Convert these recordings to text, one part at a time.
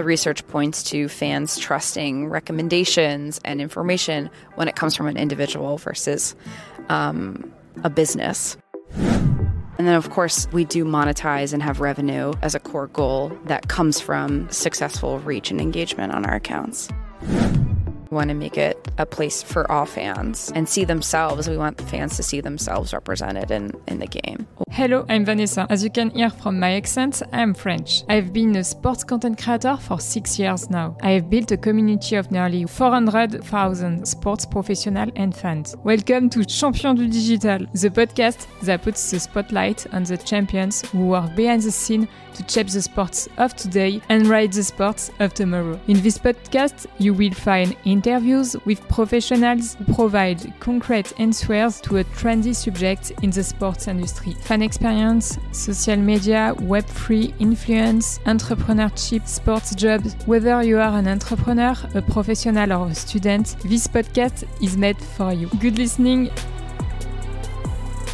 The research points to fans trusting recommendations and information when it comes from an individual versus um, a business. And then, of course, we do monetize and have revenue as a core goal that comes from successful reach and engagement on our accounts. Want to make it a place for all fans and see themselves. We want the fans to see themselves represented in, in the game. Hello, I'm Vanessa. As you can hear from my accent, I'm French. I've been a sports content creator for six years now. I have built a community of nearly 400,000 sports professionals and fans. Welcome to Champion du Digital, the podcast that puts the spotlight on the champions who work behind the scene to shape the sports of today and write the sports of tomorrow. In this podcast, you will find interviews with professionals who provide concrete answers to a trendy subject in the sports industry. Fan experience, social media, Web3 influence, entrepreneurship, sports jobs. Whether you are an entrepreneur, a professional or a student, this podcast is made for you. Good listening.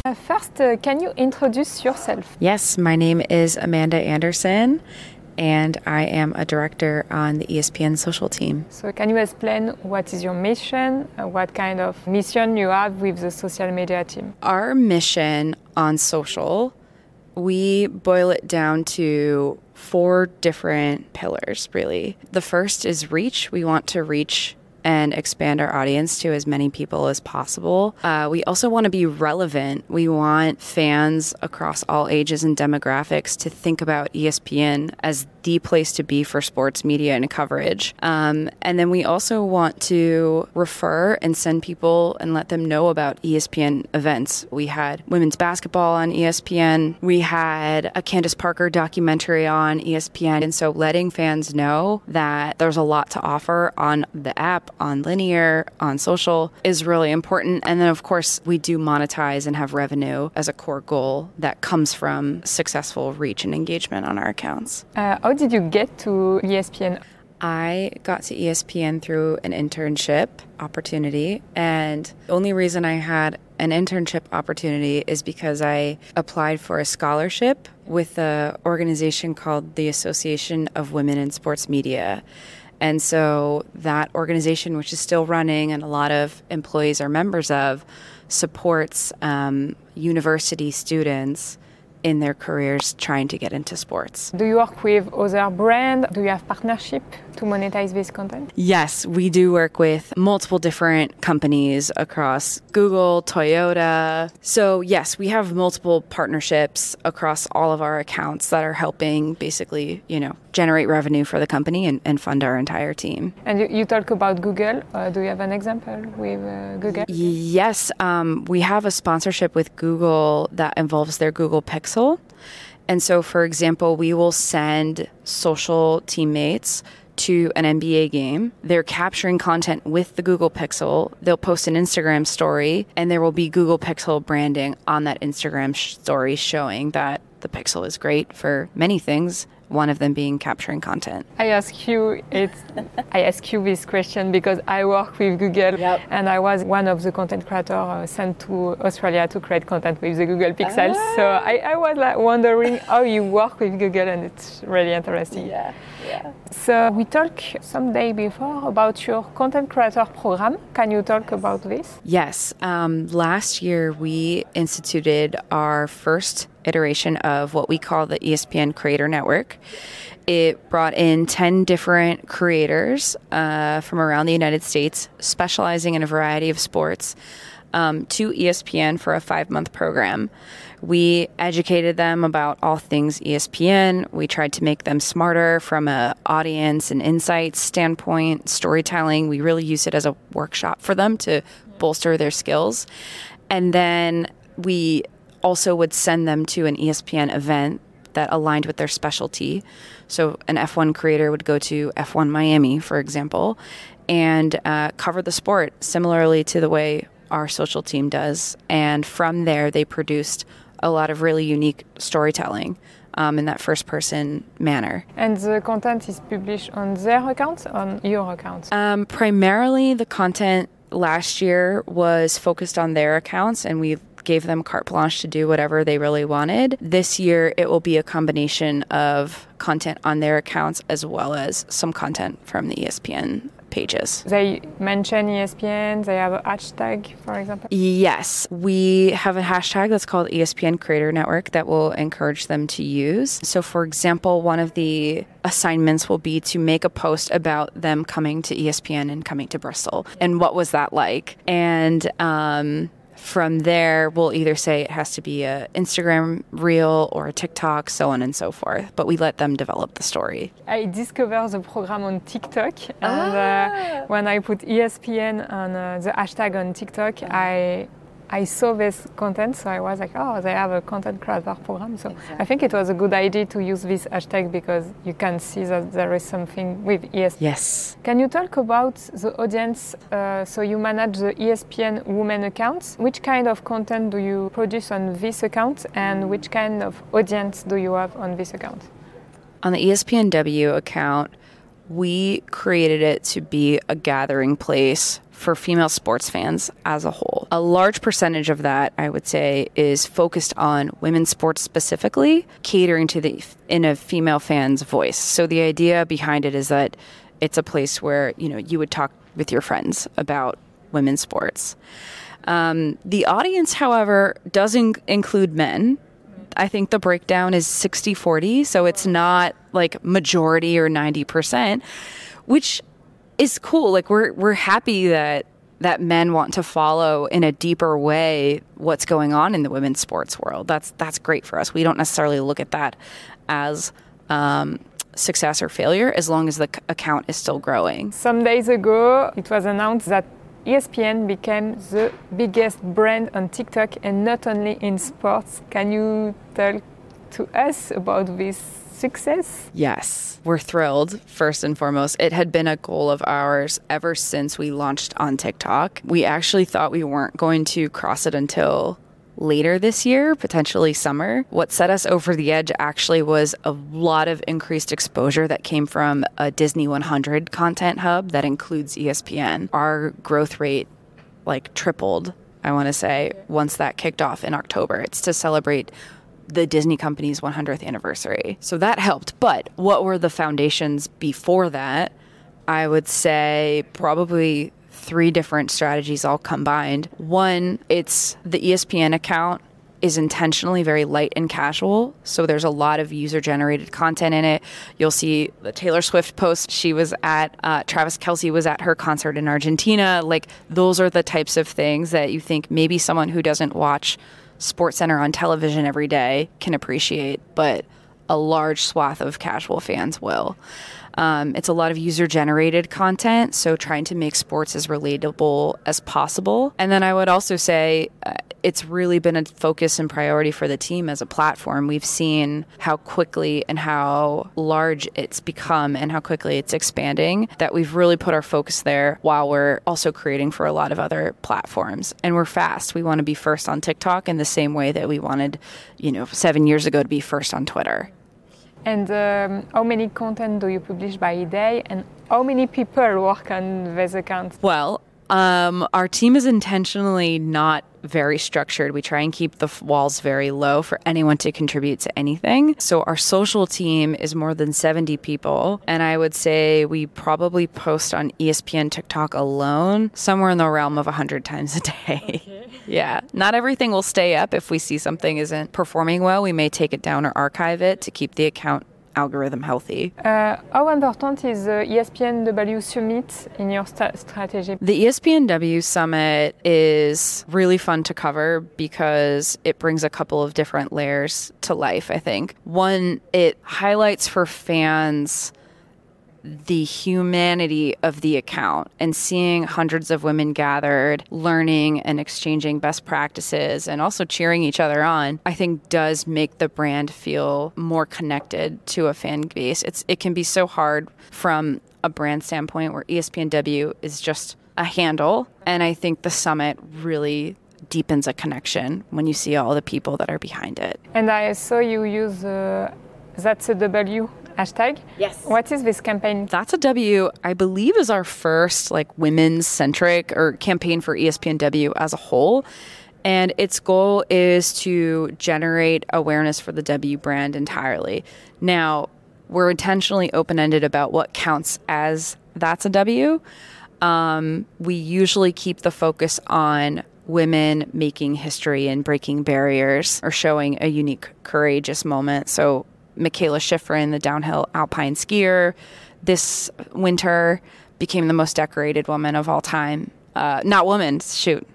Uh, first, uh, can you introduce yourself? Yes, my name is Amanda Anderson, and I am a director on the ESPN social team. So, can you explain what is your mission, uh, what kind of mission you have with the social media team? Our mission on social, we boil it down to four different pillars, really. The first is reach. We want to reach and expand our audience to as many people as possible. Uh, we also want to be relevant. We want fans across all ages and demographics to think about ESPN as the place to be for sports media and coverage. Um, and then we also want to refer and send people and let them know about ESPN events. We had women's basketball on ESPN, we had a Candace Parker documentary on ESPN. And so letting fans know that there's a lot to offer on the app, on linear, on social is really important. And then, of course, we do monetize and have revenue as a core goal that comes from successful reach and engagement on our accounts. Uh, how did you get to ESPN? I got to ESPN through an internship opportunity. And the only reason I had an internship opportunity is because I applied for a scholarship with an organization called the Association of Women in Sports Media. And so that organization, which is still running and a lot of employees are members of, supports um, university students in their careers trying to get into sports. Do you work with other brands? Do you have partnership to monetize this content? Yes, we do work with multiple different companies across Google, Toyota. So, yes, we have multiple partnerships across all of our accounts that are helping basically, you know, generate revenue for the company and, and fund our entire team. And you, you talk about Google. Uh, do you have an example with uh, Google? Yes, um, we have a sponsorship with Google that involves their Google Pixel. And so, for example, we will send social teammates to an NBA game. They're capturing content with the Google Pixel. They'll post an Instagram story, and there will be Google Pixel branding on that Instagram story showing that the Pixel is great for many things, one of them being capturing content. I ask you it I ask you this question because I work with Google Yep. and I was one of the content creators uh, sent to Australia to create content with the Google Pixels. So I, I was like wondering how you work with Google and it's really interesting. Yeah, So we talked some day before about your content creator program. Can you talk about this? Yes. Um, last year, we instituted our first iteration of what we call the ESPN Creator Network. It brought in 10 different creators uh, from around the United States, specializing in a variety of sports, um, to ESPN for a five month program. We educated them about all things ESPN. We tried to make them smarter from a audience and insights standpoint, storytelling. We really used it as a workshop for them to bolster their skills. And then we also would send them to an ESPN event that aligned with their specialty. So an F1 creator would go to F1 Miami, for example, and uh, cover the sport similarly to the way our social team does. And from there, they produced a lot of really unique storytelling um, in that first person manner. And the content is published on their account, on your account. Um, primarily, the content last year was focused on their accounts, and we gave them carte blanche to do whatever they really wanted. This year, it will be a combination of content on their accounts as well as some content from the ESPN pages. They mention ESPN, they have a hashtag, for example? Yes, we have a hashtag that's called ESPN Creator Network that will encourage them to use. So, for example, one of the assignments will be to make a post about them coming to ESPN and coming to Bristol and what was that like. And um, from there, we'll either say it has to be a Instagram reel or a TikTok, so on and so forth. But we let them develop the story. I discovered the program on TikTok, and uh, ah. uh, when I put ESPN on uh, the hashtag on TikTok, I I saw this content, so I was like, oh, they have a content creator program. So exactly. I think it was a good idea to use this hashtag because you can see that there is something with ESPN. Yes. Can you talk about the audience? Uh, so you manage the ESPN Women accounts. Which kind of content do you produce on this account, and which kind of audience do you have on this account? On the ESPNW account, we created it to be a gathering place for female sports fans as a whole. A large percentage of that, I would say, is focused on women's sports specifically, catering to the in a female fan's voice. So the idea behind it is that it's a place where you know you would talk with your friends about women's sports. Um, the audience, however, doesn't include men. I think the breakdown is 60 40, so it's not like majority or 90%, which is cool. Like we're we're happy that that men want to follow in a deeper way what's going on in the women's sports world. That's that's great for us. We don't necessarily look at that as um, success or failure as long as the account is still growing. Some days ago, it was announced that ESPN became the biggest brand on TikTok and not only in sports. Can you tell to us about this success? Yes, we're thrilled, first and foremost. It had been a goal of ours ever since we launched on TikTok. We actually thought we weren't going to cross it until later this year, potentially summer. What set us over the edge actually was a lot of increased exposure that came from a Disney 100 content hub that includes ESPN. Our growth rate like tripled, I want to say, once that kicked off in October. It's to celebrate the Disney company's 100th anniversary. So that helped. But what were the foundations before that? I would say probably three different strategies all combined. One, it's the ESPN account is intentionally very light and casual. So there's a lot of user generated content in it. You'll see the Taylor Swift post. She was at, uh, Travis Kelce was at her concert in Argentina. Like, those are the types of things that you think maybe someone who doesn't watch SportsCenter on television every day can appreciate, but a large swath of casual fans will. Um, it's a lot of user generated content, so trying to make sports as relatable as possible. And then I would also say uh, it's really been a focus and priority for the team as a platform. We've seen how quickly and how large it's become and how quickly it's expanding that we've really put our focus there while we're also creating for a lot of other platforms. And we're fast. We want to be first on TikTok in the same way that we wanted, you know, seven years ago to be first on Twitter. And um, how many content do you publish by day? And how many people work on this account? Well, um, our team is intentionally not very structured. We try and keep the walls very low for anyone to contribute to anything. So our social team is more than 70 people. And I would say we probably post on ESPN TikTok alone somewhere in the realm of 100 times a day. Okay. yeah. Not everything will stay up. If we see something isn't performing well, we may take it down or archive it to keep the account algorithm healthy. Uh, how important is the ESPNW Summit in your st- strategy? The ESPNW Summit is really fun to cover because it brings a couple of different layers to life, I think. One, it highlights for fans the humanity of the account and seeing hundreds of women gathered, learning and exchanging best practices and also cheering each other on, I think does make the brand feel more connected to a fan base. It's it can be so hard from a brand standpoint where ESPNW is just a handle and I think the summit really deepens a connection when you see all the people that are behind it. And I saw you use uh, that's a W hashtag. Yes. What is this campaign? That's a W, I believe, is our first like women's centric or campaign for ESPNW as a whole. And its goal is to generate awareness for the W brand entirely. Now, we're intentionally open ended about what counts as that's a W. Um, we usually keep the focus on women making history and breaking barriers or showing a unique, courageous moment. So, Mikaela Shiffrin, the downhill alpine skier, this winter became the most decorated woman of all time. Uh, not woman, shoot.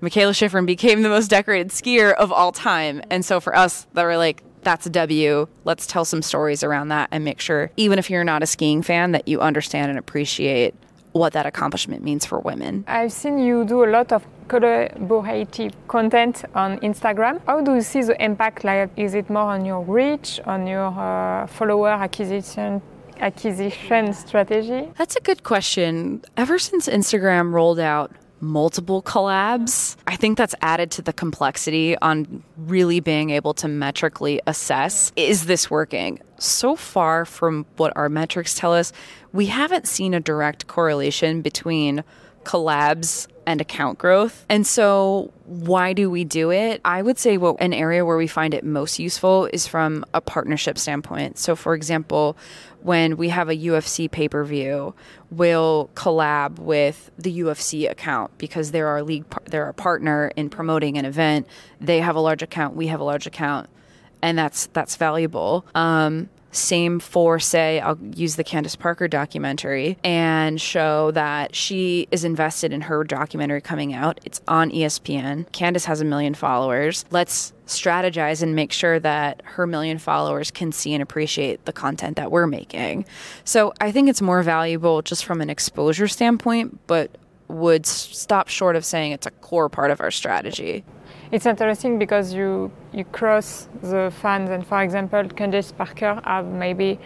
Mikaela Shiffrin became the most decorated skier of all time. And so for us, that were like, that's a W. Let's tell some stories around that and make sure, even if you're not a skiing fan, that you understand and appreciate what that accomplishment means for women. I've seen you do a lot of collaborative content on Instagram. How do you see the impact? Like, is it more on your reach, on your uh, follower acquisition acquisition strategy? That's a good question. Ever since Instagram rolled out multiple collabs, I think that's added to the complexity on really being able to metrically assess is this working? So far from what our metrics tell us, we haven't seen a direct correlation between collabs and account growth. And so, why do we do it? I would say what an area where we find it most useful is from a partnership standpoint. So, for example, when we have a UFC pay per view, we'll collab with the UFC account because they're our league, they're our partner in promoting an event. They have a large account, we have a large account, and that's that's valuable. Um, same for, say, I'll use the Candace Parker documentary and show that she is invested in her documentary coming out. It's on ESPN. Candace has a million followers. Let's strategize and make sure that her million followers can see and appreciate the content that we're making. So I think it's more valuable just from an exposure standpoint, but would stop short of saying it's a core part of our strategy it's interesting because you you cross the fans and for example Candace Parker have maybe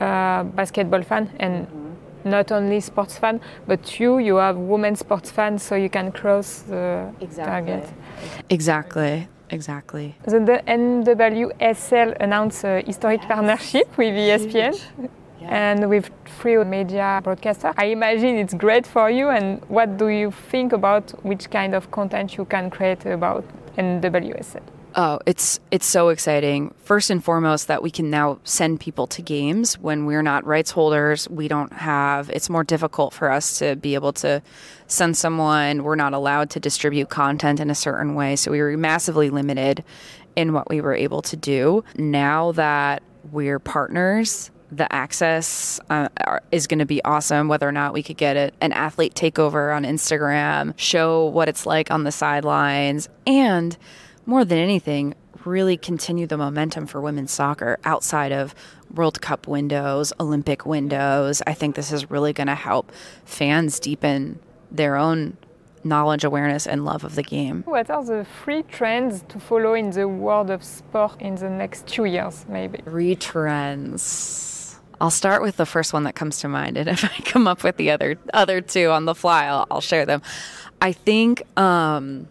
a basketball fan and mm-hmm. not only sports fan but you you have women sports fans so you can cross the exactly. target exactly Exactly. The, the NWSL announced a historic yes. partnership with ESPN. and with free media broadcaster. I imagine it's great for you. And what do you think about which kind of content you can create about NWSL? Oh, it's it's so exciting. First and foremost, that we can now send people to games when we're not rights holders. We don't have. It's more difficult for us to be able to send someone. We're not allowed to distribute content in a certain way, so we were massively limited in what we were able to do. Now that we're partners, the access uh, is going to be awesome. Whether or not we could get it, an athlete takeover on Instagram, show what it's like on the sidelines, and more than anything, really continue the momentum for women's soccer outside of World Cup windows, Olympic windows. I think this is really going to help fans deepen their own knowledge, awareness, and love of the game. What are the three trends to follow in the world of sport in the next two years, maybe? Three trends. I'll start with the first one that comes to mind, and if I come up with the other other two on the fly, I'll, I'll share them. I think um,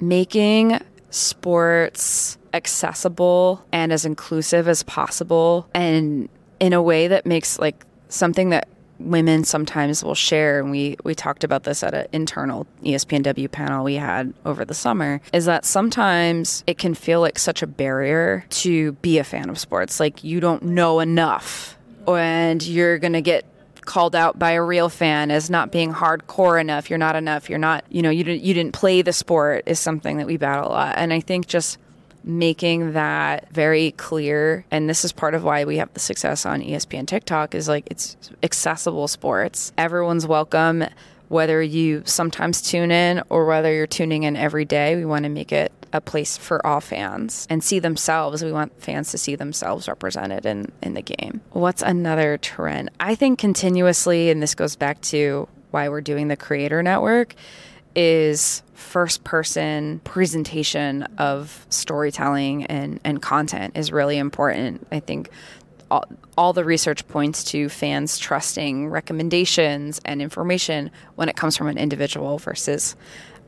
making sports accessible and as inclusive as possible, and in a way that makes like something that women sometimes will share, and we we talked about this at an internal ESPNW panel we had over the summer, is that sometimes it can feel like such a barrier to be a fan of sports. Like you don't know enough, and you're gonna get called out by a real fan as not being hardcore enough. You're not enough. You're not. You know, you didn't you didn't play the sport is something that we battle a lot, and I think just making that very clear and this is part of why we have the success on ESPN TikTok is like it's accessible sports. Everyone's welcome whether you sometimes tune in or whether you're tuning in every day. We want to make it a place for all fans and see themselves. We want fans to see themselves represented in, in the game. What's another trend? I think continuously, and this goes back to why we're doing the Creator Network, is first person presentation of storytelling and, and content is really important. I think all, all the research points to fans trusting recommendations and information when it comes from an individual versus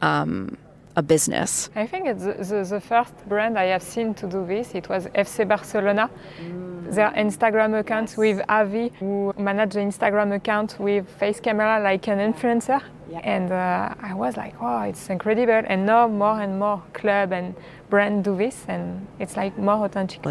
um, a business. I think it's the, the, the, first brand I have seen to do this. It was FC Barcelona. Mm. Their Instagram account yes. with Avi, who managed the Instagram account with face camera like an influencer Yeah. And uh, I was like, wow, it's incredible. And now more and more club and brand do this, and it's like more authentic.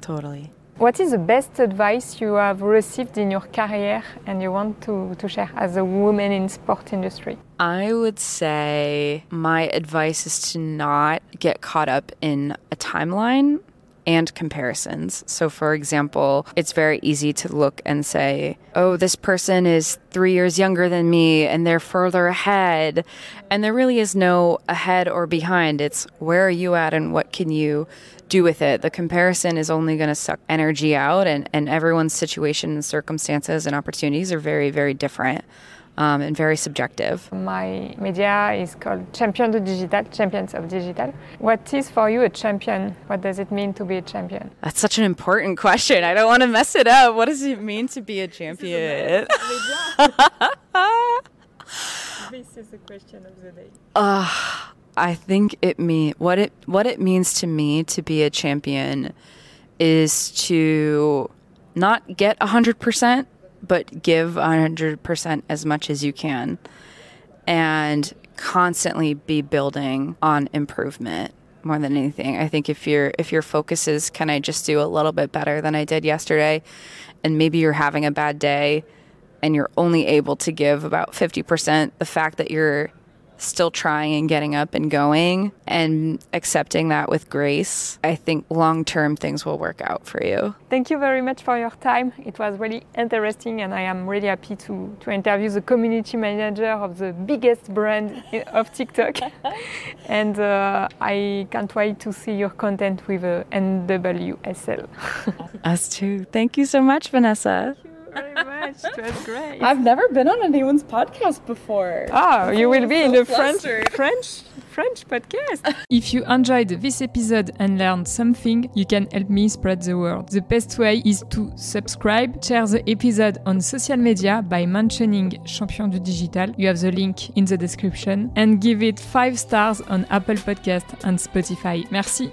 Totally. What is the best advice you have received in your career and you want to, to share as a woman in sport industry? I would say my advice is to not get caught up in a timeline and comparisons. So, for example, it's very easy to look and say, oh, this person is three years younger than me and they're further ahead. And there really is no ahead or behind. It's where are you at and what can you do with it? The comparison is only going to suck energy out, and, and everyone's situation and circumstances and opportunities are very, very different um, and very subjective. My media is called Champion de Digital, Champions of Digital. What is for you a champion? What does it mean to be a champion? That's such an important question. I don't want to mess it up. What does it mean to be a champion? this is the question of the day. Uh, I think it mean what it what it means to me to be a champion is to not get 100% but give 100% as much as you can and constantly be building on improvement more than anything. I think if your if your focus is can I just do a little bit better than I did yesterday and maybe you're having a bad day and you're only able to give about 50%, the fact that you're still trying and getting up and going and accepting that with grace, I think long term things will work out for you. Thank you very much for your time. It was really interesting, and I am really happy to, to interview the community manager of the biggest brand of TikTok. and uh, I can't wait to see your content with uh, NWSL. Us too. Thank you so much, Vanessa very much. It was great. I've never been on anyone's podcast before. Oh, you will be so in the French French French podcast. If you enjoyed this episode and learned something, you can help me spread the word. The best way is to subscribe, share the episode on social media by mentioning Champion du Digital. You have the link in the description and give it 5 stars on Apple Podcast and Spotify. Merci.